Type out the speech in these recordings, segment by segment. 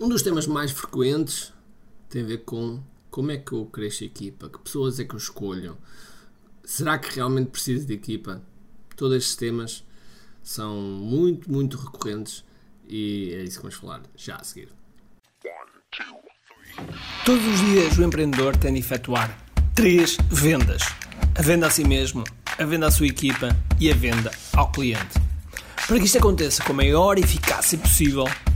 Um dos temas mais frequentes tem a ver com como é que eu cresço equipa, que pessoas é que eu escolho, será que realmente preciso de equipa? Todos estes temas são muito, muito recorrentes e é isso que vamos falar já a seguir. Todos os dias o empreendedor tem de efetuar três vendas: a venda a si mesmo, a venda à sua equipa e a venda ao cliente. Para que isto aconteça com a maior eficácia possível,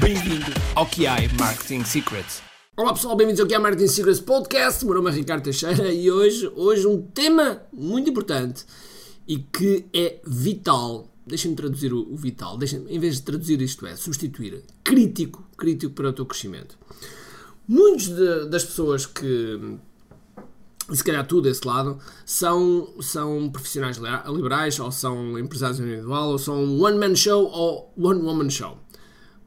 Bem-vindo ao QI Marketing Secrets. Olá pessoal, bem-vindos ao é Marketing Secrets Podcast. Meu nome é Ricardo Teixeira e hoje, hoje um tema muito importante e que é vital. Deixem-me traduzir o, o vital. Deixem em vez de traduzir isto é, substituir. Crítico. Crítico para o teu crescimento. Muitas das pessoas que se calhar tu desse lado, são, são profissionais liberais, ou são empresários individual, ou são one-man show ou one-woman show.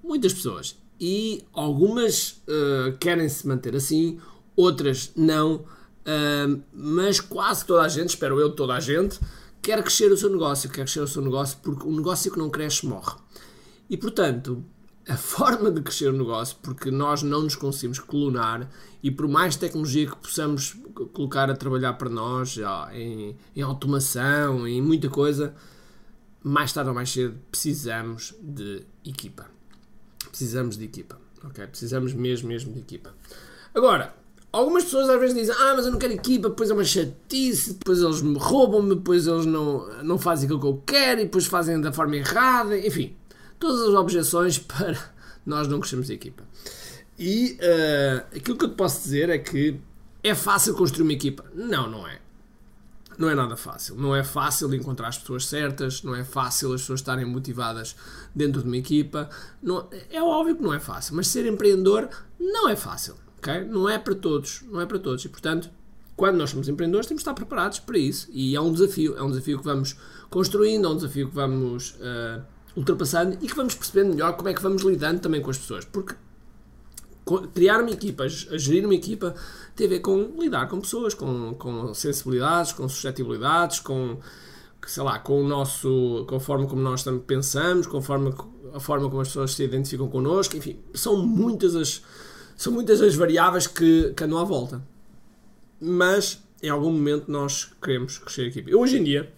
Muitas pessoas e algumas uh, querem se manter assim, outras não, uh, mas quase toda a gente, espero eu, toda a gente, quer crescer o seu negócio, quer crescer o seu negócio, porque o negócio que não cresce morre. E portanto, a forma de crescer o negócio, porque nós não nos conseguimos clonar e por mais tecnologia que possamos colocar a trabalhar para nós, já, em, em automação, em muita coisa, mais tarde ou mais cedo precisamos de equipa precisamos de equipa. Ok? Precisamos mesmo, mesmo de equipa. Agora, algumas pessoas às vezes dizem: Ah, mas eu não quero equipa, depois é uma chatice, depois eles me roubam-me, depois eles não, não fazem aquilo que eu quero e depois fazem da forma errada. Enfim, todas as objeções para nós não crescermos de equipa. E uh, aquilo que eu te posso dizer é que é fácil construir uma equipa. Não, não é não é nada fácil. Não é fácil encontrar as pessoas certas, não é fácil as pessoas estarem motivadas dentro de uma equipa. Não, é óbvio que não é fácil, mas ser empreendedor não é fácil. Okay? Não é para todos, não é para todos. E portanto, quando nós somos empreendedores, temos de estar preparados para isso. E é um desafio, é um desafio que vamos construindo, é um desafio que vamos uh, ultrapassando e que vamos percebendo melhor como é que vamos lidando também com as pessoas. Porque criar uma equipa, gerir uma equipa, tem a ver com lidar com pessoas, com, com sensibilidades, com suscetibilidades, com, sei lá, com o nosso, com a forma como nós pensamos, com a forma, a forma como as pessoas se identificam connosco, enfim, são muitas as, são muitas as variáveis que, que andam à volta. Mas, em algum momento, nós queremos crescer a equipa. Hoje em dia,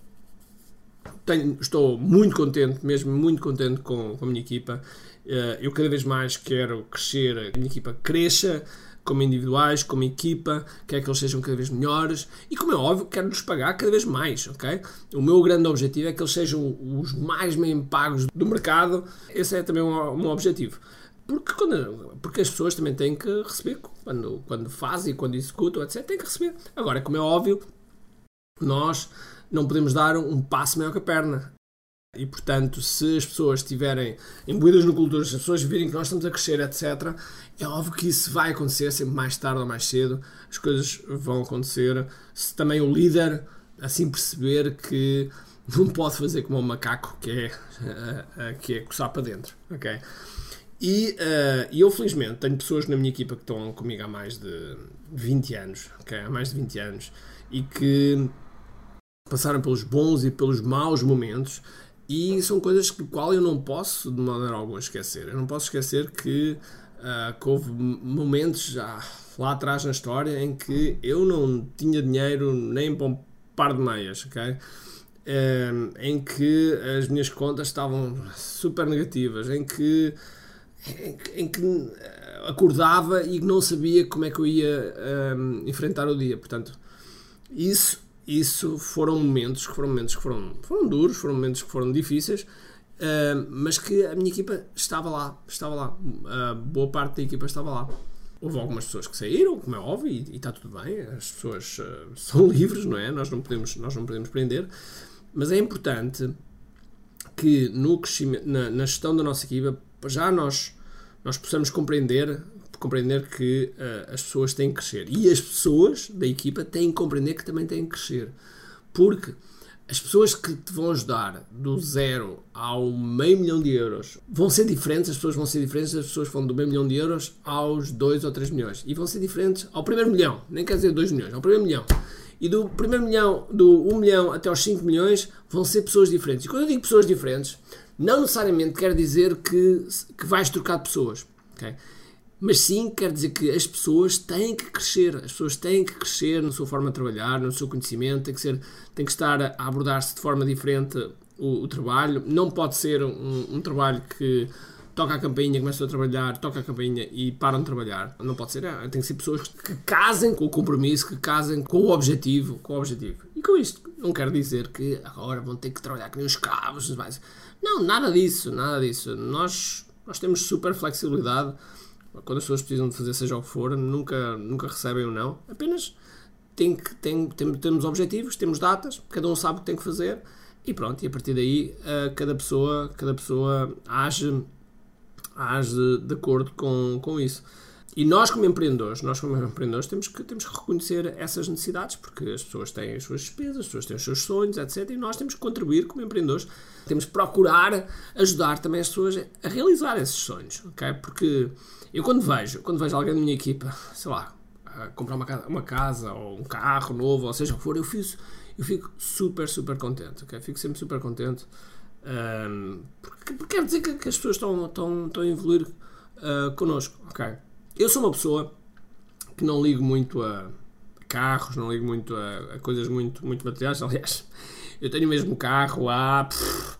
tenho, estou muito contente, mesmo muito contente com, com a minha equipa. Eh, eu cada vez mais quero crescer, a minha equipa cresça, como individuais, como equipa, quero que eles sejam cada vez melhores e, como é óbvio, quero-lhes pagar cada vez mais, ok? O meu grande objetivo é que eles sejam os mais bem pagos do mercado, esse é também um, um objetivo. Porque, quando, porque as pessoas também têm que receber, quando, quando fazem, quando executam, etc., têm que receber. Agora, como é óbvio, nós não podemos dar um passo maior que a perna. E portanto, se as pessoas estiverem imbuídas no cultura, se as pessoas virem que nós estamos a crescer, etc., é óbvio que isso vai acontecer sempre mais tarde ou mais cedo. As coisas vão acontecer. Se também o líder assim perceber que não pode fazer como um macaco, que é, uh, uh, que é coçar para dentro. ok? E uh, eu, felizmente, tenho pessoas na minha equipa que estão comigo há mais de 20 anos, okay? há mais de 20 anos, e que passaram pelos bons e pelos maus momentos e são coisas que qual eu não posso de maneira alguma esquecer. Eu não posso esquecer que, uh, que houve momentos já lá atrás na história em que eu não tinha dinheiro nem para um par de meias, ok? Um, em que as minhas contas estavam super negativas, em que, em, em que acordava e não sabia como é que eu ia um, enfrentar o dia. Portanto, isso isso foram momentos que foram momentos que foram, foram duros, foram momentos que foram difíceis, uh, mas que a minha equipa estava lá, estava lá, uh, boa parte da equipa estava lá. Houve algumas pessoas que saíram, como é óbvio, e, e está tudo bem, as pessoas uh, são livres, não é? Nós não podemos, nós não podemos prender, mas é importante que no na, na gestão da nossa equipa, já nós, nós possamos compreender compreender que uh, as pessoas têm que crescer. E as pessoas da equipa têm que compreender que também têm que crescer. Porque as pessoas que te vão ajudar do zero ao meio milhão de euros vão ser diferentes, as pessoas vão ser diferentes das pessoas vão do meio milhão de euros aos 2 ou 3 milhões. E vão ser diferentes ao primeiro milhão, nem quer dizer 2 milhões, ao primeiro milhão. E do primeiro milhão, do 1 milhão até aos 5 milhões, vão ser pessoas diferentes. E quando eu digo pessoas diferentes, não necessariamente quer dizer que, que vais trocar pessoas. Okay? Mas sim quer dizer que as pessoas têm que crescer, as pessoas têm que crescer na sua forma de trabalhar, no seu conhecimento, tem que, ser, tem que estar a abordar-se de forma diferente o, o, trabalho. Não pode ser um, um, trabalho que toca a campainha, começa a trabalhar, toca a campainha e param de trabalhar. Não pode ser, é, tem que ser pessoas que casem com o compromisso, que casem com o objetivo, com o objetivo. E com isto, não quero dizer que agora vão ter que trabalhar com os cabos, mais. Não, nada disso, nada disso. Nós, nós temos super flexibilidade quando as pessoas precisam de fazer seja o que for, nunca, nunca recebem o não. Apenas tem que, tem, tem, temos objetivos, temos datas, cada um sabe o que tem que fazer e pronto, e a partir daí uh, cada pessoa, cada pessoa age, age de acordo com, com isso. E nós como empreendedores, nós como empreendedores temos que, temos que reconhecer essas necessidades, porque as pessoas têm as suas despesas, as pessoas têm os seus sonhos, etc. E nós temos que contribuir como empreendedores, temos que procurar ajudar também as pessoas a realizar esses sonhos, ok? Porque eu quando vejo, quando vejo alguém da minha equipa, sei lá, comprar uma casa, uma casa ou um carro novo, ou seja o que for, eu fico, eu fico super, super contente, ok? Fico sempre super contente. Um, porque, porque quer dizer que, que, as pessoas estão, estão, estão a evoluir uh, connosco, ok? Eu sou uma pessoa que não ligo muito a carros, não ligo muito a, a coisas muito, muito materiais. Aliás, eu tenho mesmo carro há. Pff,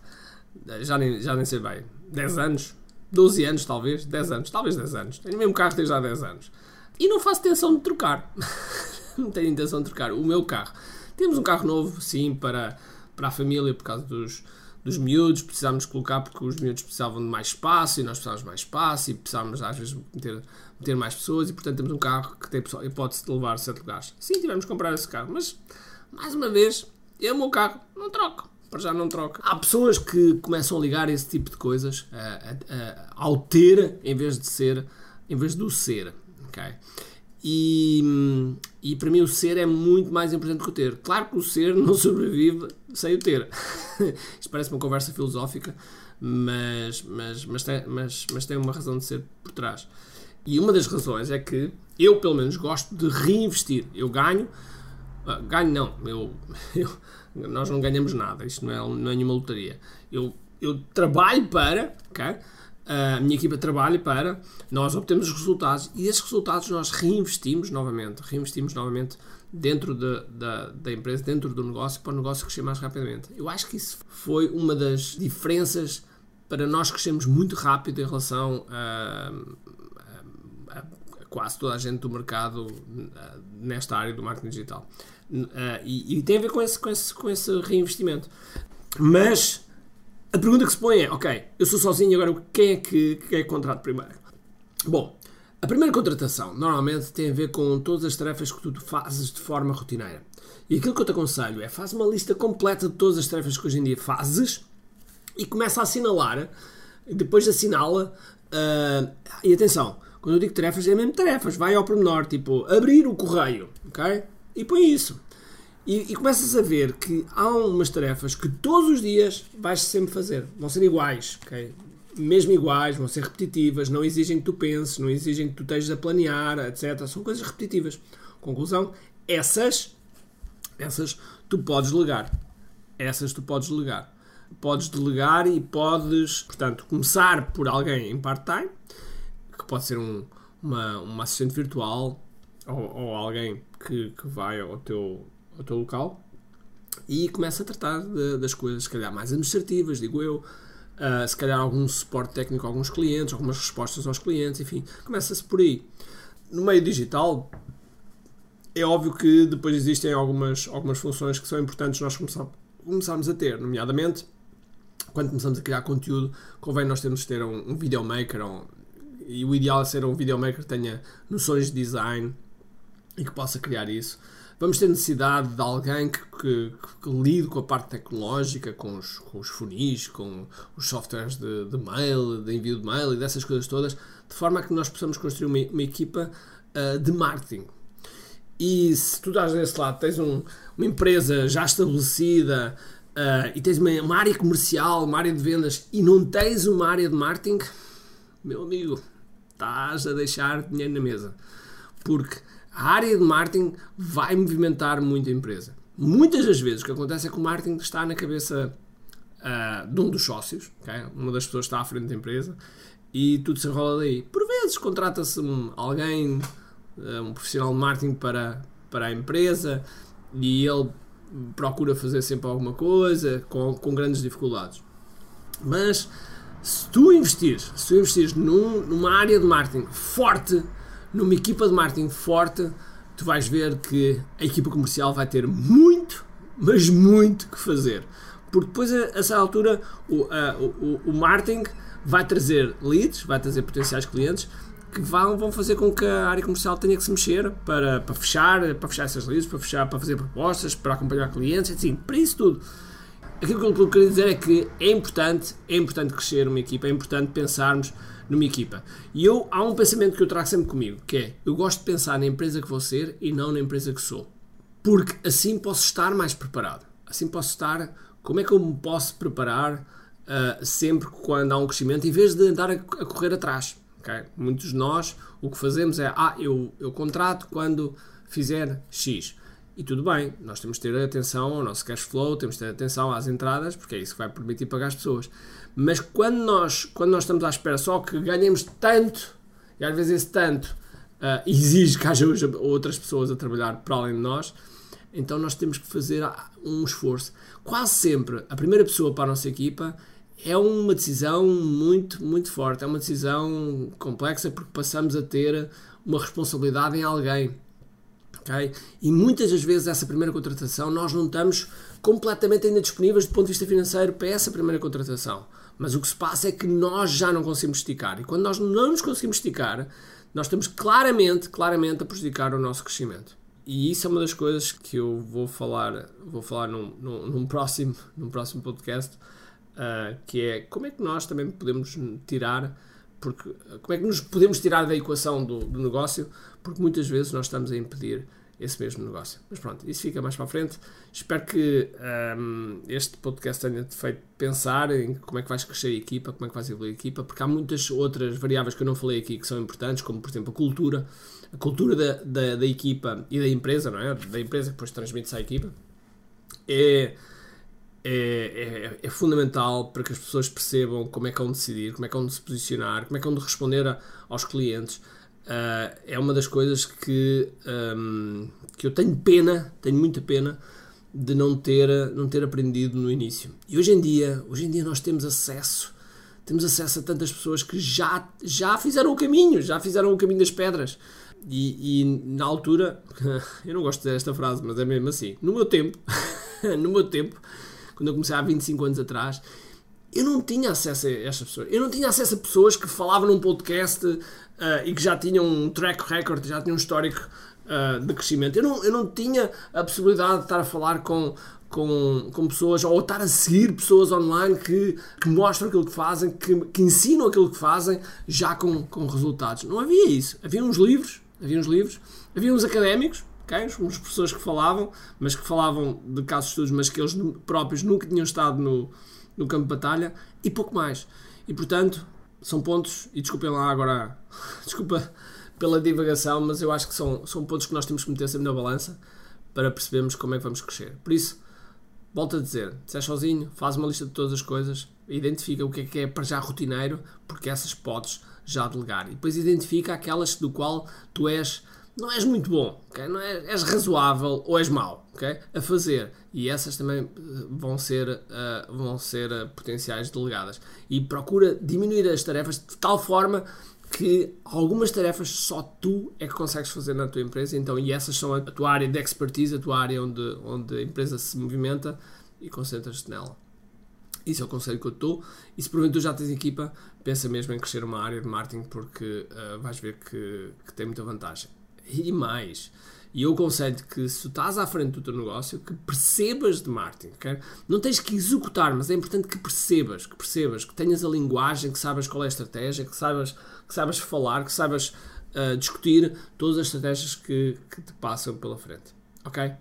já, nem, já nem sei bem. 10 anos? 12 anos, talvez? 10 anos? Talvez 10 anos. Tenho mesmo carro desde há 10 anos. E não faço intenção de trocar. não tenho intenção de trocar o meu carro. Temos um carro novo, sim, para, para a família, por causa dos, dos miúdos, precisávamos colocar porque os miúdos precisavam de mais espaço e nós precisávamos mais espaço e precisávamos às vezes meter, meter mais pessoas e portanto temos um carro que tem a hipótese de levar 7 lugares. Sim, tivemos que comprar esse carro, mas mais uma vez, eu o meu carro não troco. Para já não troca. Há pessoas que começam a ligar esse tipo de coisas ao ter em vez de ser, em vez do ser. Okay? E, e para mim o ser é muito mais importante que o ter. Claro que o ser não sobrevive sem o ter. Isto parece uma conversa filosófica, mas, mas, mas, tem, mas, mas tem uma razão de ser por trás. E uma das razões é que eu, pelo menos, gosto de reinvestir. Eu ganho, ah, ganho não, eu, eu, nós não ganhamos nada, isto não é, não é nenhuma lotaria. Eu, eu trabalho para, ok? a minha equipa trabalha para, nós obtemos os resultados e esses resultados nós reinvestimos novamente, reinvestimos novamente dentro de, da, da empresa, dentro do negócio, para o negócio crescer mais rapidamente. Eu acho que isso foi uma das diferenças para nós crescermos muito rápido em relação a, a, a quase toda a gente do mercado nesta área do marketing digital. E, e tem a ver com esse, com, esse, com esse reinvestimento. Mas a pergunta que se põe é: ok, eu sou sozinho, agora quem é que, é que contrato primeiro? Bom, a primeira contratação normalmente tem a ver com todas as tarefas que tu fazes de forma rotineira. E aquilo que eu te aconselho é faz uma lista completa de todas as tarefas que hoje em dia fazes e começa a assinalar, depois de assinala, uh, e atenção, quando eu digo tarefas, é mesmo tarefas, vai ao pormenor, tipo abrir o correio, ok? E põe isso. E, e, começas a ver que há umas tarefas que todos os dias vais sempre fazer. Vão ser iguais, ok? Mesmo iguais, vão ser repetitivas, não exigem que tu penses, não exigem que tu estejas a planear, etc. São coisas repetitivas. Conclusão, essas, essas tu podes delegar. Essas tu podes delegar. Podes delegar e podes, portanto, começar por alguém em part-time, que pode ser um, uma, uma assistente virtual ou, ou alguém que, que vai ao teu ao teu local e começa a tratar de, das coisas, se calhar, mais administrativas, digo eu, uh, se calhar algum suporte técnico a alguns clientes, algumas respostas aos clientes, enfim, começa-se por aí. No meio digital, é óbvio que depois existem algumas, algumas funções que são importantes nós começar, começarmos a ter, nomeadamente quando começamos a criar conteúdo, convém nós termos de ter um, um videomaker, um, e o ideal é ser um videomaker que tenha noções de design e que possa criar isso. Vamos ter necessidade de alguém que, que, que lide com a parte tecnológica, com os, com os funis, com os softwares de, de, mail, de envio de mail e dessas coisas todas, de forma a que nós possamos construir uma, uma equipa uh, de marketing. E se tu estás desse lado, tens um, uma empresa já estabelecida uh, e tens uma, uma área comercial, uma área de vendas e não tens uma área de marketing, meu amigo, estás a deixar dinheiro na mesa. Porque a área de marketing vai movimentar muito a empresa. Muitas das vezes o que acontece é que o marketing está na cabeça uh, de um dos sócios, okay? uma das pessoas está à frente da empresa, e tudo se enrola daí. Por vezes contrata-se um, alguém, uh, um profissional de marketing para, para a empresa, e ele procura fazer sempre alguma coisa com, com grandes dificuldades. Mas se tu investires, se tu investires num, numa área de marketing forte, numa equipa de marketing forte, tu vais ver que a equipa comercial vai ter muito, mas muito que fazer. Porque depois, a, essa altura, o, a, o, o marketing vai trazer leads, vai trazer potenciais clientes que vão, vão fazer com que a área comercial tenha que se mexer para, para fechar, para fechar essas leads, para fechar, para fazer propostas, para acompanhar clientes, assim, para isso tudo. Aquilo que eu queria dizer é que é importante, é importante crescer uma equipa, é importante pensarmos numa equipa. E eu, há um pensamento que eu trago sempre comigo, que é, eu gosto de pensar na empresa que vou ser e não na empresa que sou. Porque assim posso estar mais preparado. Assim posso estar, como é que eu me posso preparar uh, sempre quando há um crescimento, em vez de andar a, a correr atrás. Okay? Muitos de nós, o que fazemos é, ah, eu, eu contrato quando fizer X. E tudo bem, nós temos de ter atenção ao nosso cash flow, temos de ter atenção às entradas, porque é isso que vai permitir pagar as pessoas. Mas quando nós, quando nós estamos à espera só que ganhemos tanto, e às vezes esse tanto uh, exige que haja outras pessoas a trabalhar para além de nós, então nós temos que fazer um esforço. Quase sempre, a primeira pessoa para a nossa equipa é uma decisão muito, muito forte. É uma decisão complexa porque passamos a ter uma responsabilidade em alguém. Okay? E muitas das vezes essa primeira contratação nós não estamos completamente ainda disponíveis do ponto de vista financeiro para essa primeira contratação. Mas o que se passa é que nós já não conseguimos esticar. E quando nós não nos conseguimos esticar, nós estamos claramente, claramente a prejudicar o nosso crescimento. E isso é uma das coisas que eu vou falar, vou falar num, num, num próximo, num próximo podcast, uh, que é como é que nós também podemos tirar, porque como é que nos podemos tirar da equação do, do negócio, porque muitas vezes nós estamos a impedir esse mesmo negócio. Mas pronto, isso fica mais para a frente. Espero que um, este podcast tenha-te feito pensar em como é que vais crescer a equipa, como é que vais evoluir a equipa, porque há muitas outras variáveis que eu não falei aqui que são importantes, como por exemplo a cultura, a cultura da, da, da equipa e da empresa, não é? Da empresa que depois transmite-se à equipa. É, é, é, é, fundamental para que as pessoas percebam como é que vão decidir, como é que vão se posicionar, como é que vão responder a, aos clientes uh, é uma das coisas que, um, que eu tenho pena, tenho muita pena de não ter, não ter aprendido no início. E hoje em dia, hoje em dia nós temos acesso, temos acesso a tantas pessoas que já, já fizeram o caminho, já fizeram o caminho das pedras. E, e na altura, eu não gosto desta frase, mas é mesmo assim. No meu tempo, no meu tempo, quando eu comecei há 25 anos atrás, eu não tinha acesso a estas pessoas. Eu não tinha acesso a pessoas que falavam num podcast uh, e que já tinham um track record, já tinham um histórico uh, de crescimento. Eu não, eu não tinha a possibilidade de estar a falar com, com, com pessoas ou estar a seguir pessoas online que, que mostram aquilo que fazem, que, que ensinam aquilo que fazem já com, com resultados. Não havia isso. Havia uns livros, havia uns livros, havia uns académicos, okay? uns professores que falavam, mas que falavam de casos de estudos, mas que eles próprios nunca tinham estado no no campo de batalha e pouco mais. E portanto, são pontos, e desculpem lá agora, desculpa pela divagação, mas eu acho que são, são pontos que nós temos que meter sempre na balança para percebermos como é que vamos crescer. Por isso, volto a dizer, se és sozinho, faz uma lista de todas as coisas, identifica o que é que é para já rotineiro, porque essas podes já delegar. E depois identifica aquelas do qual tu és não és muito bom, okay? não és, és razoável ou és mau okay? a fazer. E essas também eh, vão ser, uh, vão ser uh, potenciais delegadas. E procura diminuir as tarefas de tal forma que algumas tarefas só tu é que consegues fazer na tua empresa. Então, e essas são a tua área de expertise, a tua área onde, onde a empresa se movimenta e concentras-te nela. Isso é o conselho que eu estou. E se porventura já tens equipa, pensa mesmo em crescer uma área de marketing porque uh, vais ver que, que tem muita vantagem E mais. E eu aconselho que se tu estás à frente do teu negócio, que percebas de marketing, ok? Não tens que executar, mas é importante que percebas, que percebas, que tenhas a linguagem, que saibas qual é a estratégia, que saibas, que saibas falar, que saibas uh, discutir todas as estratégias que, que te passam pela frente, ok?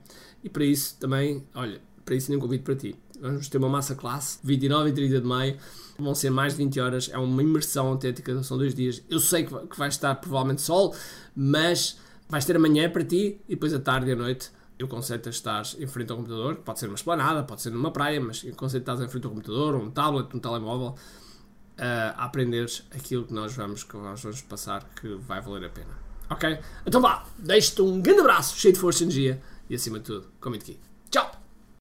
E para isso também, olha, para isso nem convite para ti. Vamos ter uma massa classe, 29 e 30 de maio, vão ser mais de 20 horas, é uma imersão autêntica, são dois dias. Eu sei que vai estar provavelmente sol, mas vais ter amanhã para ti e depois à tarde e à noite eu conceito estar em frente ao computador, pode ser numa esplanada, pode ser numa praia, mas eu conceito a estar em frente ao computador, um tablet, um telemóvel, uh, a aprenderes aquilo que nós vamos, que nós vamos passar, que vai valer a pena. Ok? Então vá, deixo-te um grande abraço, cheio de força e energia e acima de tudo, comente aqui.